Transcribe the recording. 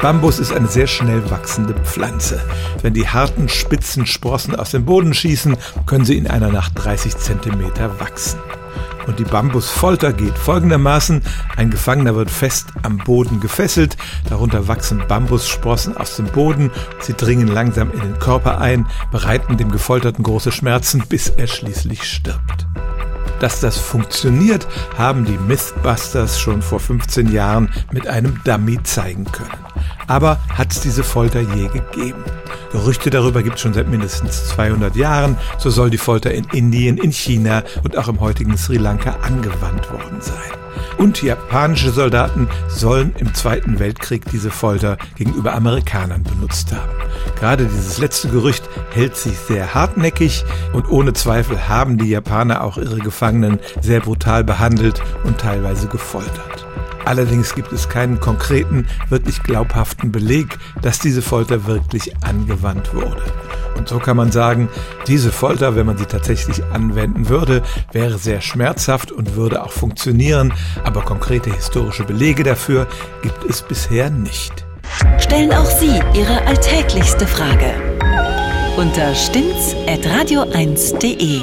Bambus ist eine sehr schnell wachsende Pflanze. Wenn die harten, spitzen Sprossen aus dem Boden schießen, können sie in einer Nacht 30 Zentimeter wachsen. Und die Bambusfolter geht folgendermaßen. Ein Gefangener wird fest am Boden gefesselt, darunter wachsen Bambussprossen aus dem Boden, sie dringen langsam in den Körper ein, bereiten dem Gefolterten große Schmerzen, bis er schließlich stirbt. Dass das funktioniert, haben die Mythbusters schon vor 15 Jahren mit einem Dummy zeigen können. Aber hat es diese Folter je gegeben? Gerüchte darüber gibt es schon seit mindestens 200 Jahren. So soll die Folter in Indien, in China und auch im heutigen Sri Lanka angewandt worden sein. Und japanische Soldaten sollen im Zweiten Weltkrieg diese Folter gegenüber Amerikanern benutzt haben. Gerade dieses letzte Gerücht hält sich sehr hartnäckig und ohne Zweifel haben die Japaner auch ihre Gefangenen sehr brutal behandelt und teilweise gefoltert. Allerdings gibt es keinen konkreten, wirklich glaubhaften Beleg, dass diese Folter wirklich angewandt wurde. Und so kann man sagen, diese Folter, wenn man sie tatsächlich anwenden würde, wäre sehr schmerzhaft und würde auch funktionieren, aber konkrete historische Belege dafür gibt es bisher nicht. Stellen auch Sie Ihre alltäglichste Frage unter stimmtz.radio1.de.